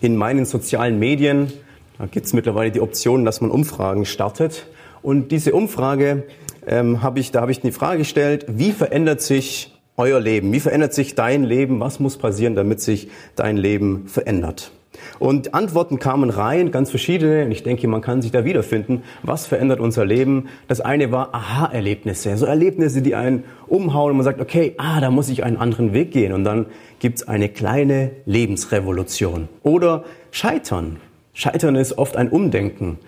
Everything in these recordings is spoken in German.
in meinen sozialen Medien. Da gibt es mittlerweile die Option, dass man Umfragen startet. Und diese Umfrage ähm, habe ich, da habe ich die Frage gestellt, wie verändert sich euer Leben? Wie verändert sich dein Leben? Was muss passieren, damit sich dein Leben verändert? Und Antworten kamen rein, ganz verschiedene. Und ich denke, man kann sich da wiederfinden. Was verändert unser Leben? Das eine war Aha-Erlebnisse. So Erlebnisse, die einen umhauen und man sagt, okay, ah, da muss ich einen anderen Weg gehen. Und dann gibt's eine kleine Lebensrevolution. Oder Scheitern. Scheitern ist oft ein Umdenken.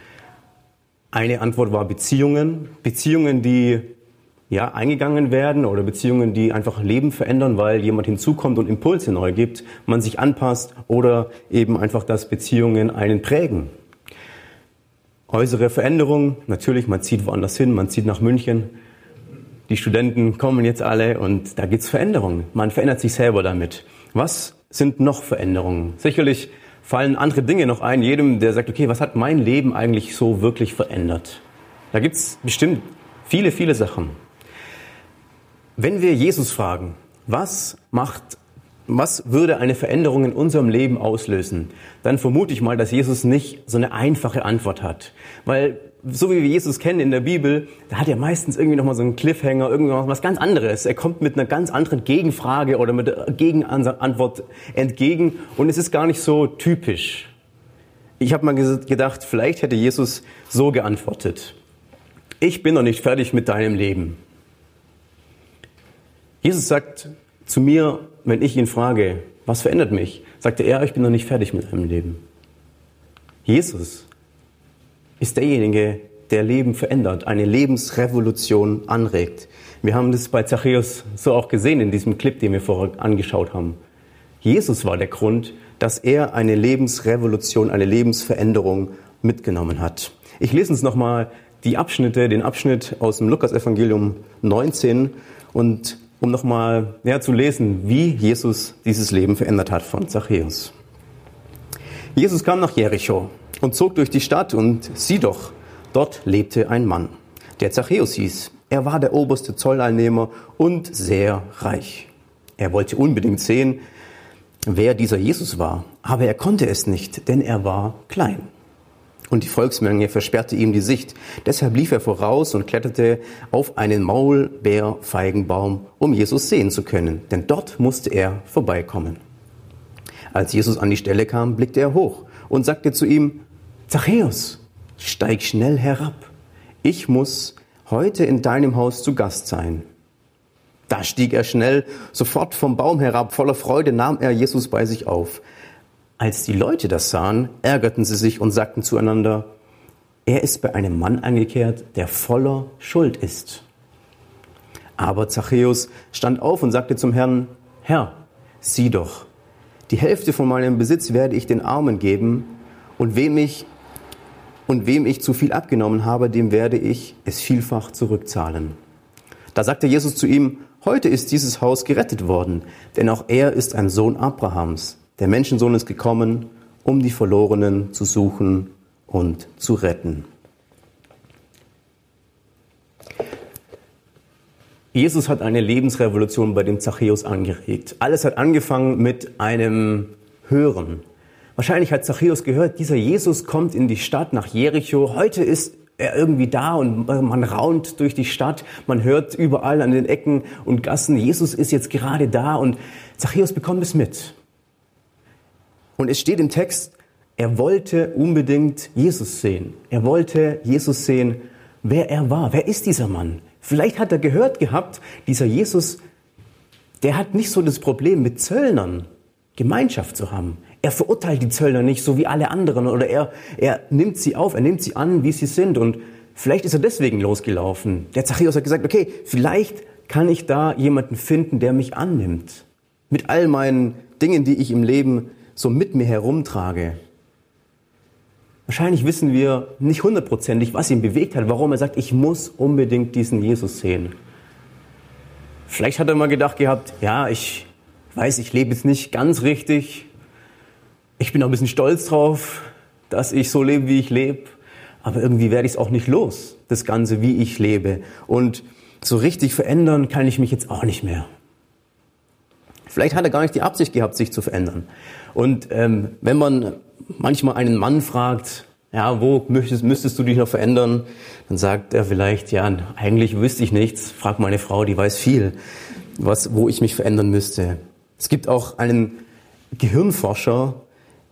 Eine Antwort war Beziehungen. Beziehungen, die ja, eingegangen werden oder Beziehungen, die einfach Leben verändern, weil jemand hinzukommt und Impulse neu gibt, man sich anpasst oder eben einfach, dass Beziehungen einen prägen. Äußere Veränderung, natürlich, man zieht woanders hin, man zieht nach München. Die Studenten kommen jetzt alle und da gibt's Veränderungen. Man verändert sich selber damit. Was sind noch Veränderungen? Sicherlich fallen andere Dinge noch ein, jedem, der sagt, okay, was hat mein Leben eigentlich so wirklich verändert? Da gibt's bestimmt viele, viele Sachen. Wenn wir Jesus fragen, was macht, was würde eine Veränderung in unserem Leben auslösen, dann vermute ich mal, dass Jesus nicht so eine einfache Antwort hat. Weil so wie wir Jesus kennen in der Bibel, da hat er meistens irgendwie nochmal so einen Cliffhanger, irgendwas was ganz anderes. Er kommt mit einer ganz anderen Gegenfrage oder mit einer Gegenantwort entgegen und es ist gar nicht so typisch. Ich habe mal gedacht, vielleicht hätte Jesus so geantwortet. Ich bin noch nicht fertig mit deinem Leben. Jesus sagt zu mir, wenn ich ihn frage, was verändert mich, sagte er, ich bin noch nicht fertig mit meinem Leben. Jesus ist derjenige, der Leben verändert, eine Lebensrevolution anregt. Wir haben das bei Zachäus so auch gesehen in diesem Clip, den wir vorher angeschaut haben. Jesus war der Grund, dass er eine Lebensrevolution, eine Lebensveränderung mitgenommen hat. Ich lese uns nochmal die Abschnitte, den Abschnitt aus dem Lukas-Evangelium 19 und um nochmal ja, zu lesen, wie Jesus dieses Leben verändert hat von Zachäus. Jesus kam nach Jericho und zog durch die Stadt und sieh doch, dort lebte ein Mann, der Zachäus hieß. Er war der oberste Zolleinnehmer und sehr reich. Er wollte unbedingt sehen, wer dieser Jesus war, aber er konnte es nicht, denn er war klein und die Volksmenge versperrte ihm die Sicht. Deshalb lief er voraus und kletterte auf einen Maulbeerfeigenbaum, um Jesus sehen zu können, denn dort musste er vorbeikommen. Als Jesus an die Stelle kam, blickte er hoch und sagte zu ihm, Zachäus, steig schnell herab. Ich muss heute in deinem Haus zu Gast sein. Da stieg er schnell sofort vom Baum herab. Voller Freude nahm er Jesus bei sich auf. Als die Leute das sahen, ärgerten sie sich und sagten zueinander, er ist bei einem Mann eingekehrt, der voller Schuld ist. Aber Zachäus stand auf und sagte zum Herrn, Herr, sieh doch, die Hälfte von meinem Besitz werde ich den Armen geben, und wem ich, und wem ich zu viel abgenommen habe, dem werde ich es vielfach zurückzahlen. Da sagte Jesus zu ihm, heute ist dieses Haus gerettet worden, denn auch er ist ein Sohn Abrahams. Der Menschensohn ist gekommen, um die Verlorenen zu suchen und zu retten. Jesus hat eine Lebensrevolution bei dem Zachäus angeregt. Alles hat angefangen mit einem Hören. Wahrscheinlich hat Zachäus gehört, dieser Jesus kommt in die Stadt nach Jericho. Heute ist er irgendwie da und man raunt durch die Stadt. Man hört überall an den Ecken und Gassen, Jesus ist jetzt gerade da und Zachäus bekommt es mit. Und es steht im Text, er wollte unbedingt Jesus sehen. Er wollte Jesus sehen, wer er war. Wer ist dieser Mann? Vielleicht hat er gehört gehabt, dieser Jesus, der hat nicht so das Problem mit Zöllnern Gemeinschaft zu haben. Er verurteilt die Zöllner nicht so wie alle anderen oder er, er nimmt sie auf, er nimmt sie an, wie sie sind und vielleicht ist er deswegen losgelaufen. Der Zachäus hat gesagt, okay, vielleicht kann ich da jemanden finden, der mich annimmt. Mit all meinen Dingen, die ich im Leben so mit mir herumtrage. Wahrscheinlich wissen wir nicht hundertprozentig, was ihn bewegt hat, warum er sagt, ich muss unbedingt diesen Jesus sehen. Vielleicht hat er mal gedacht gehabt, ja, ich weiß, ich lebe jetzt nicht ganz richtig. Ich bin auch ein bisschen stolz drauf, dass ich so lebe, wie ich lebe. Aber irgendwie werde ich es auch nicht los, das Ganze, wie ich lebe. Und so richtig verändern kann ich mich jetzt auch nicht mehr. Vielleicht hat er gar nicht die Absicht gehabt, sich zu verändern. Und ähm, wenn man manchmal einen Mann fragt, ja, wo müsstest, müsstest du dich noch verändern? Dann sagt er vielleicht, ja, eigentlich wüsste ich nichts. Frag meine Frau, die weiß viel, was, wo ich mich verändern müsste. Es gibt auch einen Gehirnforscher,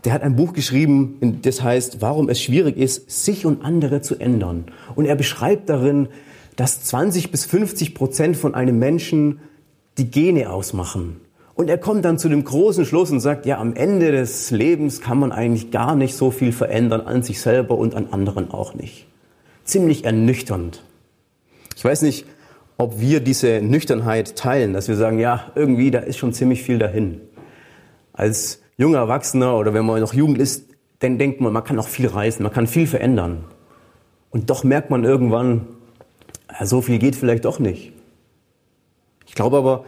der hat ein Buch geschrieben, das heißt, warum es schwierig ist, sich und andere zu ändern. Und er beschreibt darin, dass 20 bis 50 Prozent von einem Menschen die Gene ausmachen. Und er kommt dann zu dem großen Schluss und sagt, ja, am Ende des Lebens kann man eigentlich gar nicht so viel verändern an sich selber und an anderen auch nicht. Ziemlich ernüchternd. Ich weiß nicht, ob wir diese Nüchternheit teilen, dass wir sagen, ja, irgendwie, da ist schon ziemlich viel dahin. Als junger Erwachsener oder wenn man noch Jugend ist, dann denkt man, man kann noch viel reisen, man kann viel verändern. Und doch merkt man irgendwann, ja, so viel geht vielleicht doch nicht. Ich glaube aber,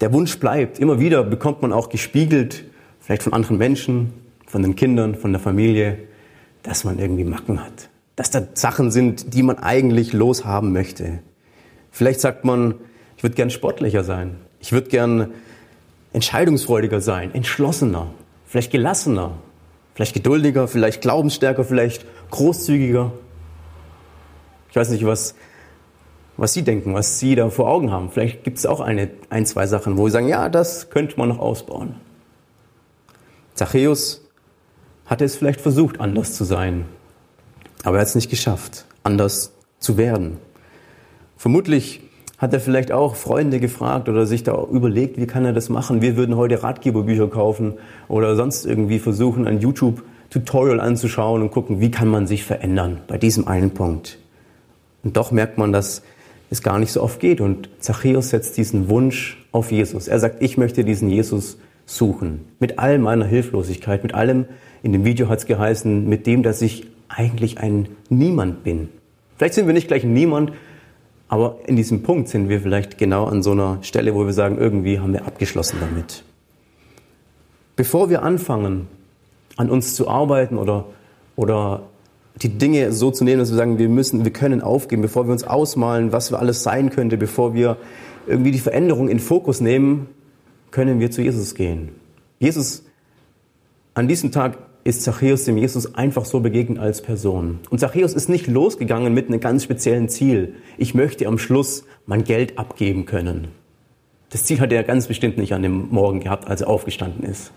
der Wunsch bleibt. Immer wieder bekommt man auch gespiegelt, vielleicht von anderen Menschen, von den Kindern, von der Familie, dass man irgendwie Macken hat. Dass da Sachen sind, die man eigentlich loshaben möchte. Vielleicht sagt man, ich würde gern sportlicher sein. Ich würde gern entscheidungsfreudiger sein, entschlossener, vielleicht gelassener, vielleicht geduldiger, vielleicht glaubensstärker, vielleicht großzügiger. Ich weiß nicht, was was Sie denken, was Sie da vor Augen haben. Vielleicht gibt es auch eine, ein, zwei Sachen, wo Sie sagen, ja, das könnte man noch ausbauen. Zachäus hatte es vielleicht versucht, anders zu sein, aber er hat es nicht geschafft, anders zu werden. Vermutlich hat er vielleicht auch Freunde gefragt oder sich da überlegt, wie kann er das machen? Wir würden heute Ratgeberbücher kaufen oder sonst irgendwie versuchen, ein YouTube-Tutorial anzuschauen und gucken, wie kann man sich verändern bei diesem einen Punkt. Und doch merkt man, dass es gar nicht so oft geht. Und Zachäus setzt diesen Wunsch auf Jesus. Er sagt, ich möchte diesen Jesus suchen. Mit all meiner Hilflosigkeit, mit allem, in dem Video hat es geheißen, mit dem, dass ich eigentlich ein Niemand bin. Vielleicht sind wir nicht gleich ein Niemand, aber in diesem Punkt sind wir vielleicht genau an so einer Stelle, wo wir sagen, irgendwie haben wir abgeschlossen damit. Bevor wir anfangen, an uns zu arbeiten oder, oder die Dinge so zu nehmen, dass wir sagen, wir müssen, wir können aufgeben, bevor wir uns ausmalen, was wir alles sein könnte, bevor wir irgendwie die Veränderung in Fokus nehmen, können wir zu Jesus gehen. Jesus, an diesem Tag ist Zachäus dem Jesus einfach so begegnet als Person. Und Zachäus ist nicht losgegangen mit einem ganz speziellen Ziel. Ich möchte am Schluss mein Geld abgeben können. Das Ziel hat er ganz bestimmt nicht an dem Morgen gehabt, als er aufgestanden ist.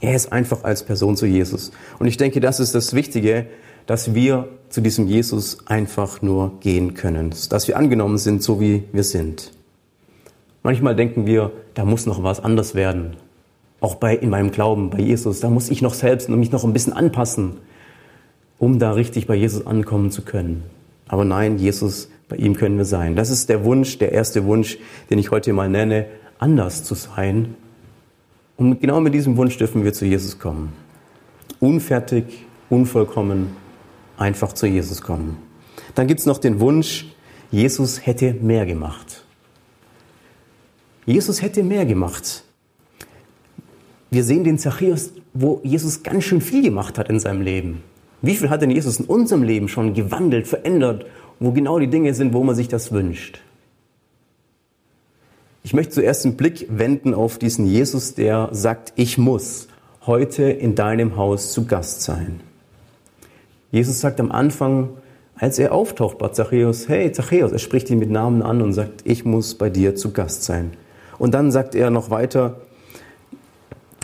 Er ist einfach als Person zu Jesus. Und ich denke, das ist das Wichtige, dass wir zu diesem Jesus einfach nur gehen können, dass wir angenommen sind, so wie wir sind. Manchmal denken wir, da muss noch was anders werden. Auch bei, in meinem Glauben, bei Jesus, da muss ich noch selbst mich noch ein bisschen anpassen, um da richtig bei Jesus ankommen zu können. Aber nein, Jesus, bei ihm können wir sein. Das ist der Wunsch, der erste Wunsch, den ich heute mal nenne, anders zu sein. Und genau mit diesem Wunsch dürfen wir zu Jesus kommen. Unfertig, unvollkommen, einfach zu Jesus kommen. Dann gibt es noch den Wunsch, Jesus hätte mehr gemacht. Jesus hätte mehr gemacht. Wir sehen den Zachäus, wo Jesus ganz schön viel gemacht hat in seinem Leben. Wie viel hat denn Jesus in unserem Leben schon gewandelt, verändert, wo genau die Dinge sind, wo man sich das wünscht? Ich möchte zuerst einen Blick wenden auf diesen Jesus, der sagt, ich muss heute in deinem Haus zu Gast sein. Jesus sagt am Anfang, als er auftaucht bei Zachäus, hey Zachäus, er spricht ihn mit Namen an und sagt, ich muss bei dir zu Gast sein. Und dann sagt er noch weiter,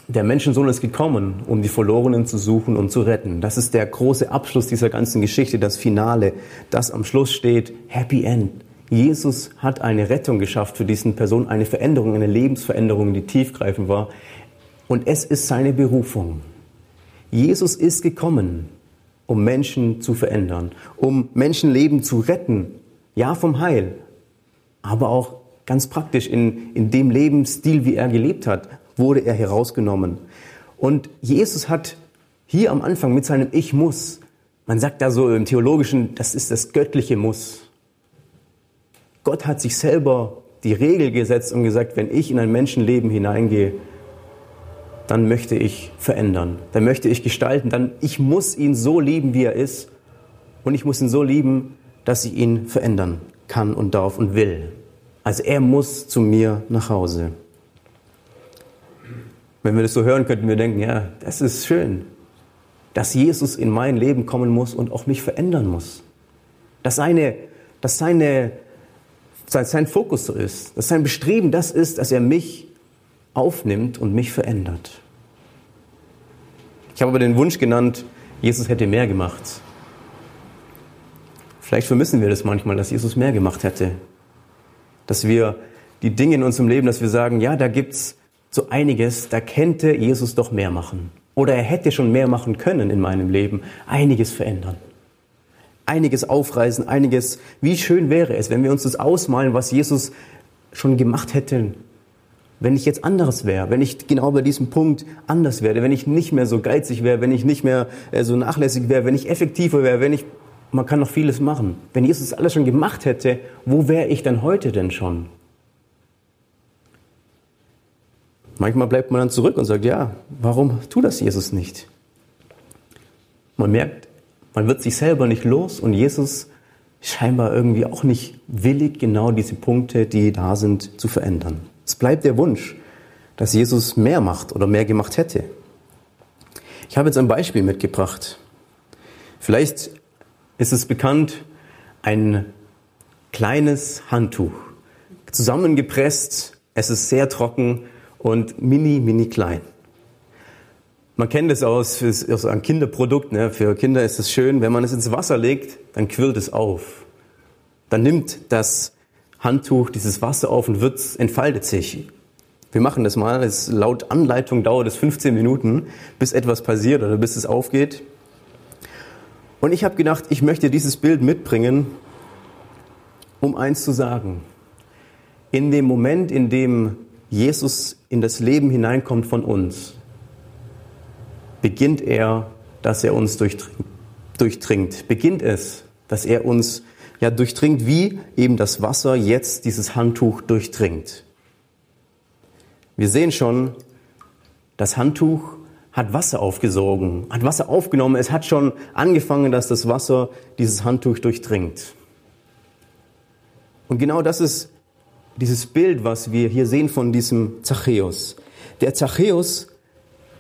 der Menschensohn ist gekommen, um die Verlorenen zu suchen und zu retten. Das ist der große Abschluss dieser ganzen Geschichte, das Finale, das am Schluss steht, Happy End. Jesus hat eine Rettung geschafft für diesen Person, eine Veränderung, eine Lebensveränderung, die tiefgreifend war. Und es ist seine Berufung. Jesus ist gekommen, um Menschen zu verändern, um Menschenleben zu retten, ja vom Heil, aber auch ganz praktisch in, in dem Lebensstil, wie er gelebt hat, wurde er herausgenommen. Und Jesus hat hier am Anfang mit seinem Ich muss, man sagt da so im Theologischen, das ist das göttliche Muss. Gott hat sich selber die Regel gesetzt und gesagt, wenn ich in ein Menschenleben hineingehe, dann möchte ich verändern, dann möchte ich gestalten, dann ich muss ihn so lieben, wie er ist und ich muss ihn so lieben, dass ich ihn verändern kann und darf und will. Also er muss zu mir nach Hause. Wenn wir das so hören, könnten wir denken, ja, das ist schön, dass Jesus in mein Leben kommen muss und auch mich verändern muss. Dass seine, dass seine, sein Fokus so ist, dass sein Bestreben das ist, dass er mich aufnimmt und mich verändert. Ich habe aber den Wunsch genannt, Jesus hätte mehr gemacht. Vielleicht vermissen wir das manchmal, dass Jesus mehr gemacht hätte. Dass wir die Dinge in unserem Leben, dass wir sagen, ja, da gibt's so einiges, da könnte Jesus doch mehr machen. Oder er hätte schon mehr machen können in meinem Leben, einiges verändern. Einiges aufreißen, einiges, wie schön wäre es, wenn wir uns das ausmalen, was Jesus schon gemacht hätte, wenn ich jetzt anderes wäre, wenn ich genau bei diesem Punkt anders werde, wenn ich nicht mehr so geizig wäre, wenn ich nicht mehr äh, so nachlässig wäre, wenn ich effektiver wäre, wenn ich, man kann noch vieles machen. Wenn Jesus alles schon gemacht hätte, wo wäre ich dann heute denn schon? Manchmal bleibt man dann zurück und sagt, ja, warum tut das Jesus nicht? Man merkt, man wird sich selber nicht los und Jesus scheinbar irgendwie auch nicht willig, genau diese Punkte, die da sind, zu verändern. Es bleibt der Wunsch, dass Jesus mehr macht oder mehr gemacht hätte. Ich habe jetzt ein Beispiel mitgebracht. Vielleicht ist es bekannt, ein kleines Handtuch, zusammengepresst, es ist sehr trocken und mini, mini klein. Man kennt es aus, aus einem Kinderprodukt. Ne? Für Kinder ist es schön, wenn man es ins Wasser legt, dann quillt es auf. Dann nimmt das Handtuch dieses Wasser auf und wird, entfaltet sich. Wir machen das mal. Es, laut Anleitung dauert es 15 Minuten, bis etwas passiert oder bis es aufgeht. Und ich habe gedacht, ich möchte dieses Bild mitbringen, um eins zu sagen. In dem Moment, in dem Jesus in das Leben hineinkommt von uns, beginnt er, dass er uns durchdringt. Beginnt es, dass er uns ja durchdringt, wie eben das Wasser jetzt dieses Handtuch durchdringt. Wir sehen schon, das Handtuch hat Wasser aufgesogen, hat Wasser aufgenommen. Es hat schon angefangen, dass das Wasser dieses Handtuch durchdringt. Und genau das ist dieses Bild, was wir hier sehen von diesem Zachäus. Der Zachäus,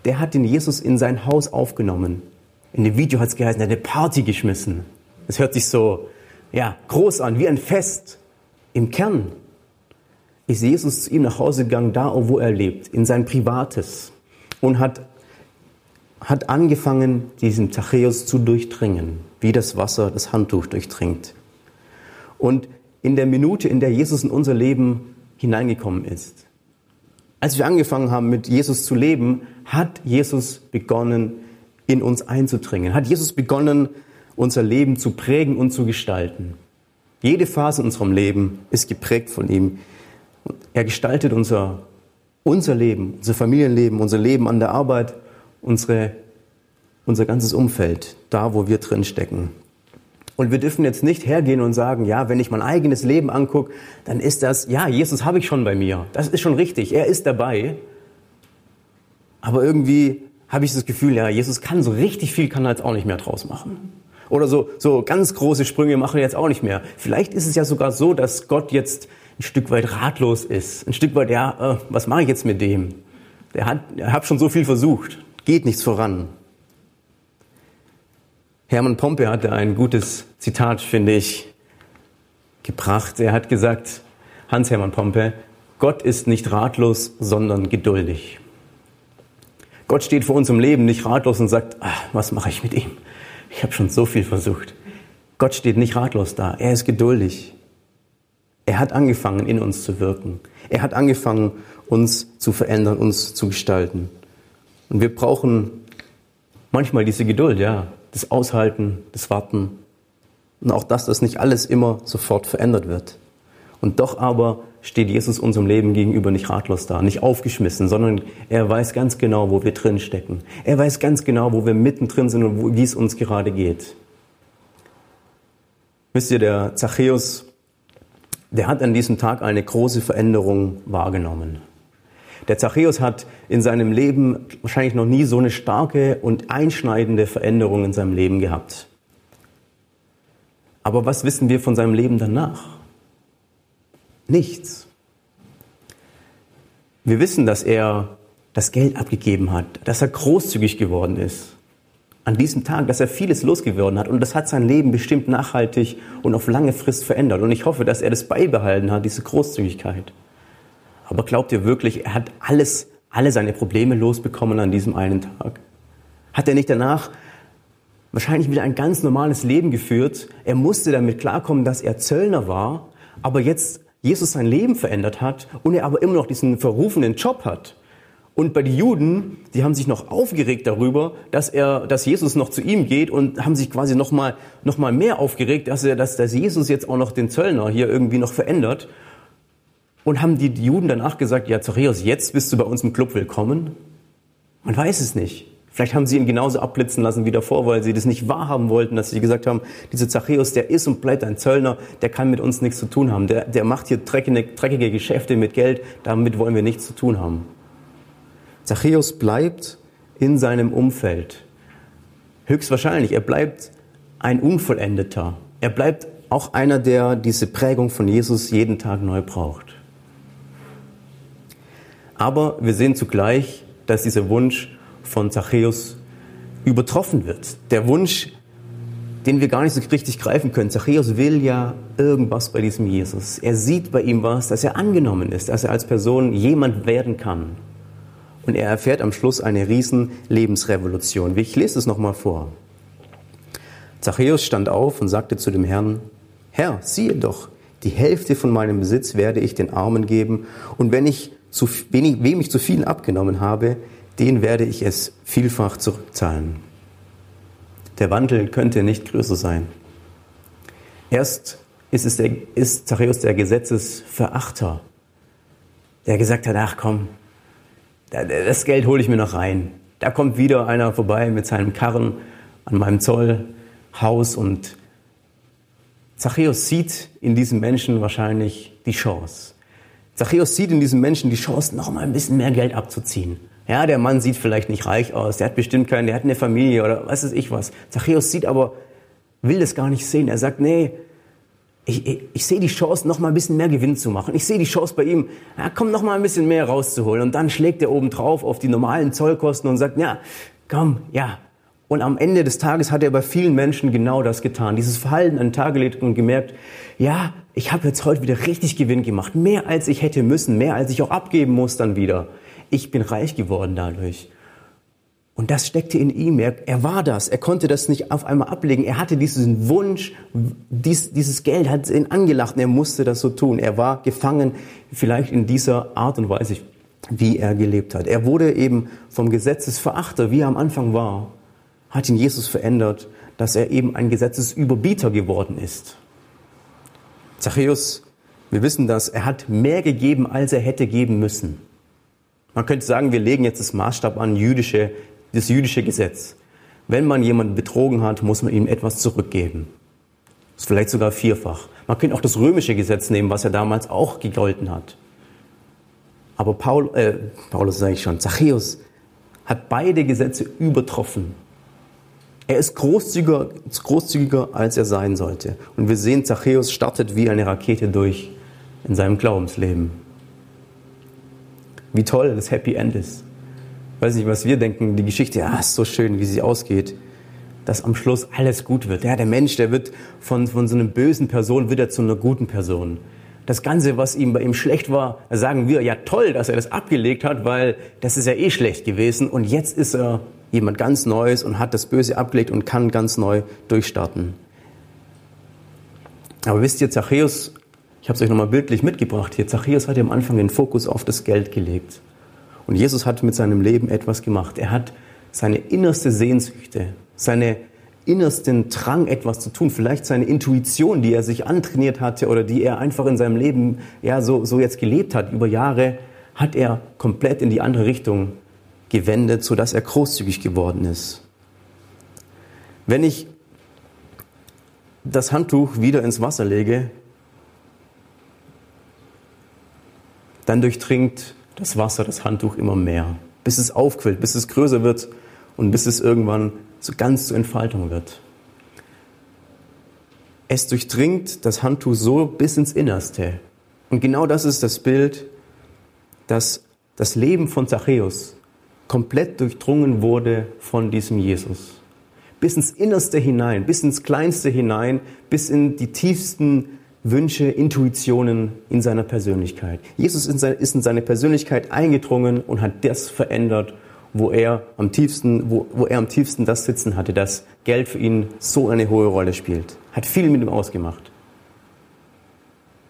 der hat den Jesus in sein Haus aufgenommen. In dem Video hat es geheißen, er hat eine Party geschmissen. Es hört sich so ja, groß an, wie ein Fest. Im Kern ist Jesus zu ihm nach Hause gegangen, da wo er lebt, in sein Privates und hat, hat angefangen, diesen Zachäus zu durchdringen, wie das Wasser das Handtuch durchdringt. Und in der Minute, in der Jesus in unser Leben hineingekommen ist, als wir angefangen haben, mit Jesus zu leben, hat Jesus begonnen, in uns einzudringen, hat Jesus begonnen, unser Leben zu prägen und zu gestalten. Jede Phase in unserem Leben ist geprägt von ihm. Er gestaltet unser, unser Leben, unser Familienleben, unser Leben an der Arbeit, unsere, unser ganzes Umfeld, da wo wir drin stecken. Und wir dürfen jetzt nicht hergehen und sagen, ja, wenn ich mein eigenes Leben angucke, dann ist das, ja, Jesus habe ich schon bei mir. Das ist schon richtig. Er ist dabei. Aber irgendwie habe ich das Gefühl, ja, Jesus kann so richtig viel, kann er jetzt auch nicht mehr draus machen. Oder so, so ganz große Sprünge machen wir jetzt auch nicht mehr. Vielleicht ist es ja sogar so, dass Gott jetzt ein Stück weit ratlos ist. Ein Stück weit, ja, äh, was mache ich jetzt mit dem? Der hat, er hat schon so viel versucht. Geht nichts voran. Hermann Pompe hatte ein gutes Zitat, finde ich, gebracht. Er hat gesagt, Hans-Hermann Pompe, Gott ist nicht ratlos, sondern geduldig. Gott steht vor unserem Leben nicht ratlos und sagt, ach, was mache ich mit ihm? Ich habe schon so viel versucht. Gott steht nicht ratlos da. Er ist geduldig. Er hat angefangen, in uns zu wirken. Er hat angefangen, uns zu verändern, uns zu gestalten. Und wir brauchen manchmal diese Geduld, ja, das Aushalten, das Warten. Und auch das, dass nicht alles immer sofort verändert wird. Und doch aber steht Jesus unserem Leben gegenüber nicht ratlos da, nicht aufgeschmissen, sondern er weiß ganz genau, wo wir drin stecken. Er weiß ganz genau, wo wir mittendrin sind und wie es uns gerade geht. Wisst ihr, der Zachäus, der hat an diesem Tag eine große Veränderung wahrgenommen. Der Zachäus hat in seinem Leben wahrscheinlich noch nie so eine starke und einschneidende Veränderung in seinem Leben gehabt. Aber was wissen wir von seinem Leben danach? Nichts. Wir wissen, dass er das Geld abgegeben hat, dass er großzügig geworden ist. An diesem Tag, dass er vieles losgeworden hat und das hat sein Leben bestimmt nachhaltig und auf lange Frist verändert. Und ich hoffe, dass er das beibehalten hat, diese Großzügigkeit. Aber glaubt ihr wirklich, er hat alles, alle seine Probleme losbekommen an diesem einen Tag? Hat er nicht danach wahrscheinlich wieder ein ganz normales Leben geführt? Er musste damit klarkommen, dass er Zöllner war, aber jetzt Jesus sein Leben verändert hat und er aber immer noch diesen verrufenen Job hat. Und bei den Juden, die haben sich noch aufgeregt darüber, dass er, dass Jesus noch zu ihm geht und haben sich quasi noch mal, noch mal mehr aufgeregt, dass er, dass, dass Jesus jetzt auch noch den Zöllner hier irgendwie noch verändert. Und haben die Juden danach gesagt, ja, Zachäus, jetzt bist du bei uns im Club willkommen? Man weiß es nicht. Vielleicht haben sie ihn genauso abblitzen lassen wie davor, weil sie das nicht wahrhaben wollten, dass sie gesagt haben, dieser Zachäus, der ist und bleibt ein Zöllner, der kann mit uns nichts zu tun haben. Der, der macht hier dreckige, dreckige Geschäfte mit Geld, damit wollen wir nichts zu tun haben. Zachäus bleibt in seinem Umfeld. Höchstwahrscheinlich, er bleibt ein Unvollendeter. Er bleibt auch einer, der diese Prägung von Jesus jeden Tag neu braucht. Aber wir sehen zugleich, dass dieser Wunsch von Zachäus übertroffen wird. Der Wunsch, den wir gar nicht so richtig greifen können. Zachäus will ja irgendwas bei diesem Jesus. Er sieht bei ihm was, dass er angenommen ist, dass er als Person jemand werden kann. Und er erfährt am Schluss eine riesen Lebensrevolution. Ich lese es nochmal vor. Zachäus stand auf und sagte zu dem Herrn, Herr, siehe doch, die Hälfte von meinem Besitz werde ich den Armen geben, und wenn ich zu, wenig, wem ich zu viel abgenommen habe, den werde ich es vielfach zurückzahlen. Der Wandel könnte nicht größer sein. Erst ist, es der, ist Zachäus der Gesetzesverachter, der gesagt hat, ach komm, das Geld hole ich mir noch rein. Da kommt wieder einer vorbei mit seinem Karren an meinem Zollhaus und Zachäus sieht in diesem Menschen wahrscheinlich die Chance. Zachäus sieht in diesem Menschen die Chance, noch mal ein bisschen mehr Geld abzuziehen. Ja, der Mann sieht vielleicht nicht reich aus, der hat bestimmt keinen, der hat eine Familie oder was weiß ich was. Zachäus sieht aber, will das gar nicht sehen. Er sagt, nee, ich, ich, ich sehe die Chance, noch mal ein bisschen mehr Gewinn zu machen. Ich sehe die Chance bei ihm, ja, komm, noch mal ein bisschen mehr rauszuholen. Und dann schlägt er oben drauf auf die normalen Zollkosten und sagt, ja, komm, ja. Und am Ende des Tages hat er bei vielen Menschen genau das getan. Dieses Verhalten an den Tag gelegt und gemerkt, ja, ich habe jetzt heute wieder richtig Gewinn gemacht. Mehr als ich hätte müssen, mehr als ich auch abgeben muss dann wieder ich bin reich geworden dadurch. Und das steckte in ihm. Er, er, war das. Er konnte das nicht auf einmal ablegen. Er hatte diesen Wunsch, dies, dieses Geld hat ihn angelacht und er musste das so tun. Er war gefangen, vielleicht in dieser Art und Weise, wie er gelebt hat. Er wurde eben vom Gesetzesverachter, wie er am Anfang war, hat ihn Jesus verändert, dass er eben ein Gesetzesüberbieter geworden ist. Zachäus, wir wissen das, er hat mehr gegeben, als er hätte geben müssen. Man könnte sagen, wir legen jetzt das Maßstab an jüdische, das jüdische Gesetz. Wenn man jemanden betrogen hat, muss man ihm etwas zurückgeben. Das ist vielleicht sogar vierfach. Man könnte auch das römische Gesetz nehmen, was ja damals auch gegolten hat. Aber Paul, äh, Paulus sage ich schon, Zachäus hat beide Gesetze übertroffen. Er ist großzügiger, großzügiger, als er sein sollte. Und wir sehen, Zachäus startet wie eine Rakete durch in seinem Glaubensleben wie toll das Happy End ist. Ich weiß nicht, was wir denken, die Geschichte, ja, ist so schön, wie sie ausgeht, dass am Schluss alles gut wird. Ja, der Mensch, der wird von, von so einer bösen Person wird er zu einer guten Person. Das Ganze, was ihm bei ihm schlecht war, sagen wir, ja toll, dass er das abgelegt hat, weil das ist ja eh schlecht gewesen und jetzt ist er jemand ganz Neues und hat das Böse abgelegt und kann ganz neu durchstarten. Aber wisst ihr, Zachäus ich habe es euch nochmal bildlich mitgebracht hier. Zachäus hat am Anfang den Fokus auf das Geld gelegt. Und Jesus hat mit seinem Leben etwas gemacht. Er hat seine innerste Sehnsüchte, seine innersten Drang, etwas zu tun, vielleicht seine Intuition, die er sich antrainiert hatte oder die er einfach in seinem Leben ja, so, so jetzt gelebt hat über Jahre, hat er komplett in die andere Richtung gewendet, sodass er großzügig geworden ist. Wenn ich das Handtuch wieder ins Wasser lege, dann durchdringt das Wasser das Handtuch immer mehr, bis es aufquillt, bis es größer wird und bis es irgendwann so ganz zur Entfaltung wird. Es durchdringt das Handtuch so bis ins Innerste. Und genau das ist das Bild, dass das Leben von Zachäus komplett durchdrungen wurde von diesem Jesus. Bis ins Innerste hinein, bis ins Kleinste hinein, bis in die tiefsten Wünsche, Intuitionen in seiner Persönlichkeit. Jesus ist in seine Persönlichkeit eingedrungen und hat das verändert wo er am tiefsten, wo, wo er am tiefsten das Sitzen hatte, dass Geld für ihn so eine hohe Rolle spielt. Hat viel mit ihm ausgemacht.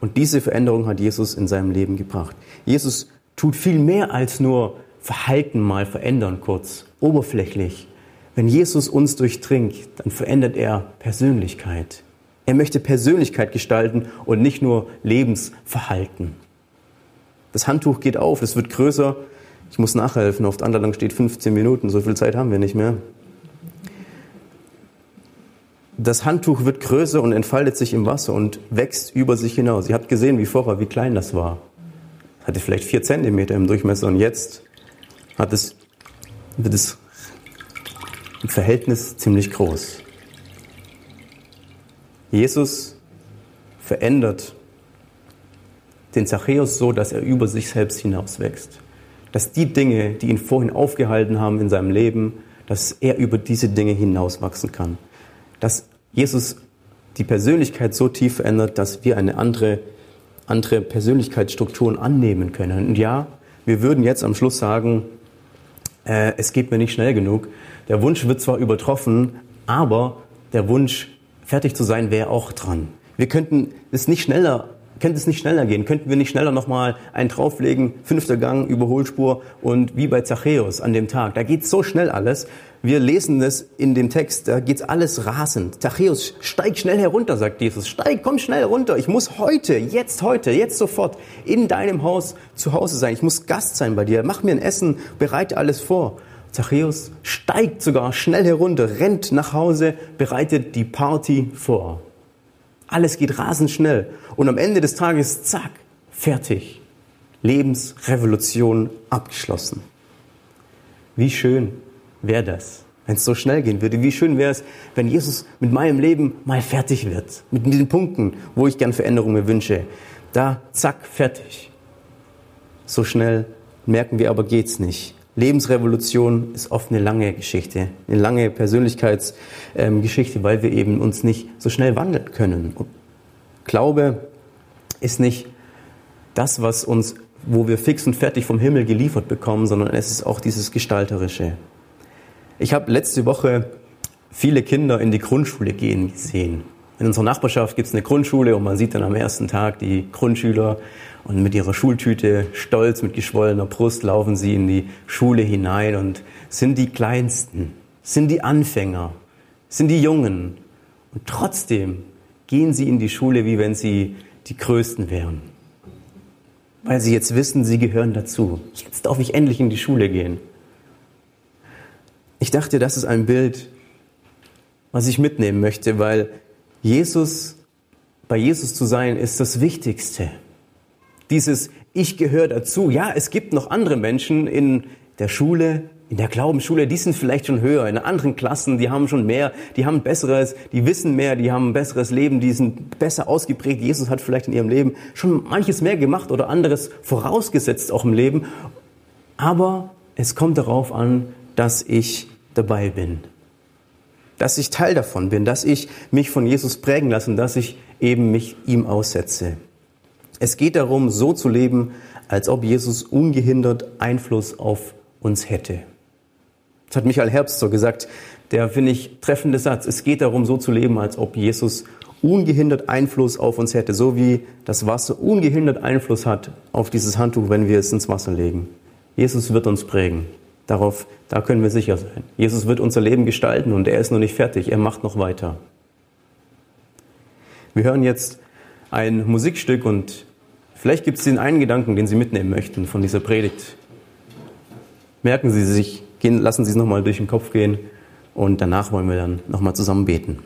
Und diese Veränderung hat Jesus in seinem Leben gebracht. Jesus tut viel mehr als nur Verhalten mal verändern, kurz, oberflächlich. Wenn Jesus uns durchdringt, dann verändert er Persönlichkeit. Er möchte Persönlichkeit gestalten und nicht nur Lebensverhalten. Das Handtuch geht auf, es wird größer, ich muss nachhelfen, auf der Anleitung steht 15 Minuten, so viel Zeit haben wir nicht mehr. Das Handtuch wird größer und entfaltet sich im Wasser und wächst über sich hinaus. Ihr habt gesehen, wie vorher, wie klein das war. Hatte vielleicht vier Zentimeter im Durchmesser und jetzt hat es, wird es im Verhältnis ziemlich groß. Jesus verändert den Zachäus so, dass er über sich selbst hinaus wächst dass die Dinge, die ihn vorhin aufgehalten haben in seinem Leben, dass er über diese Dinge hinauswachsen kann. Dass Jesus die Persönlichkeit so tief verändert, dass wir eine andere, andere Persönlichkeitsstrukturen annehmen können. Und ja, wir würden jetzt am Schluss sagen, äh, es geht mir nicht schnell genug. Der Wunsch wird zwar übertroffen, aber der Wunsch, fertig zu sein, wäre auch dran. Wir könnten es nicht schneller könnte es nicht schneller gehen? Könnten wir nicht schneller nochmal einen drauflegen, fünfter Gang, Überholspur und wie bei Zachäus an dem Tag? Da geht so schnell alles. Wir lesen es in dem Text, da geht's alles rasend. Zachäus, steig schnell herunter, sagt Jesus. Steig, komm schnell runter. Ich muss heute, jetzt heute, jetzt sofort in deinem Haus zu Hause sein. Ich muss Gast sein bei dir. Mach mir ein Essen, bereite alles vor. Zachäus steigt sogar schnell herunter, rennt nach Hause, bereitet die Party vor. Alles geht rasend schnell. Und am Ende des Tages, zack, fertig. Lebensrevolution abgeschlossen. Wie schön wäre das, wenn es so schnell gehen würde. Wie schön wäre es, wenn Jesus mit meinem Leben mal fertig wird. Mit diesen Punkten, wo ich gern Veränderungen wünsche. Da, zack, fertig. So schnell merken wir aber geht's nicht. Lebensrevolution ist oft eine lange Geschichte, eine lange Persönlichkeitsgeschichte, weil wir eben uns nicht so schnell wandeln können. Und Glaube ist nicht das, was uns, wo wir fix und fertig vom Himmel geliefert bekommen, sondern es ist auch dieses Gestalterische. Ich habe letzte Woche viele Kinder in die Grundschule gehen gesehen. In unserer Nachbarschaft gibt es eine Grundschule und man sieht dann am ersten Tag die Grundschüler und mit ihrer Schultüte stolz mit geschwollener Brust laufen sie in die Schule hinein und sind die Kleinsten, sind die Anfänger, sind die Jungen. Und trotzdem gehen sie in die Schule, wie wenn sie die Größten wären. Weil sie jetzt wissen, sie gehören dazu. Jetzt darf ich endlich in die Schule gehen. Ich dachte, das ist ein Bild, was ich mitnehmen möchte, weil Jesus, bei Jesus zu sein, ist das Wichtigste. Dieses Ich gehöre dazu. Ja, es gibt noch andere Menschen in der Schule, in der Glaubensschule, die sind vielleicht schon höher, in anderen Klassen, die haben schon mehr, die haben besseres, die wissen mehr, die haben ein besseres Leben, die sind besser ausgeprägt. Jesus hat vielleicht in ihrem Leben schon manches mehr gemacht oder anderes vorausgesetzt auch im Leben. Aber es kommt darauf an, dass ich dabei bin dass ich Teil davon bin, dass ich mich von Jesus prägen lasse und dass ich eben mich ihm aussetze. Es geht darum, so zu leben, als ob Jesus ungehindert Einfluss auf uns hätte. Das hat Michael Herbst so gesagt, der finde ich treffende Satz. Es geht darum, so zu leben, als ob Jesus ungehindert Einfluss auf uns hätte, so wie das Wasser ungehindert Einfluss hat auf dieses Handtuch, wenn wir es ins Wasser legen. Jesus wird uns prägen. Darauf, da können wir sicher sein. Jesus wird unser Leben gestalten und er ist noch nicht fertig, er macht noch weiter. Wir hören jetzt ein Musikstück und vielleicht gibt es den einen Gedanken, den Sie mitnehmen möchten von dieser Predigt. Merken Sie sich, gehen, lassen Sie es nochmal durch den Kopf gehen und danach wollen wir dann nochmal zusammen beten.